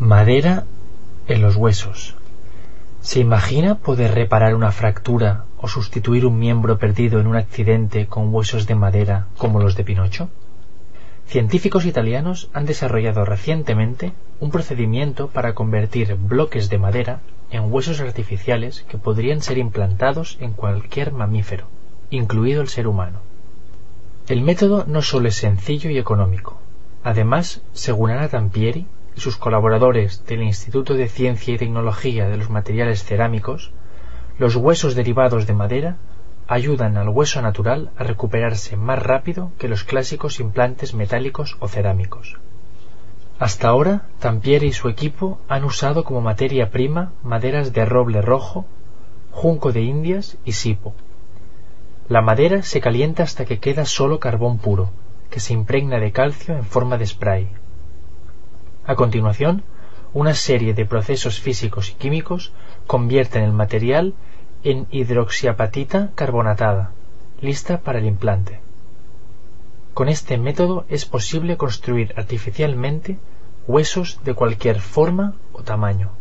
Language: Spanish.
Madera en los huesos. ¿Se imagina poder reparar una fractura o sustituir un miembro perdido en un accidente con huesos de madera como los de Pinocho? Científicos italianos han desarrollado recientemente un procedimiento para convertir bloques de madera en huesos artificiales que podrían ser implantados en cualquier mamífero, incluido el ser humano. El método no solo es sencillo y económico, además, según Ana Tampieri, sus colaboradores del Instituto de Ciencia y Tecnología de los Materiales Cerámicos, los huesos derivados de madera ayudan al hueso natural a recuperarse más rápido que los clásicos implantes metálicos o cerámicos. Hasta ahora, Tampieri y su equipo han usado como materia prima maderas de roble rojo, junco de indias y sipo. La madera se calienta hasta que queda solo carbón puro, que se impregna de calcio en forma de spray. A continuación, una serie de procesos físicos y químicos convierten el material en hidroxiapatita carbonatada, lista para el implante. Con este método es posible construir artificialmente huesos de cualquier forma o tamaño.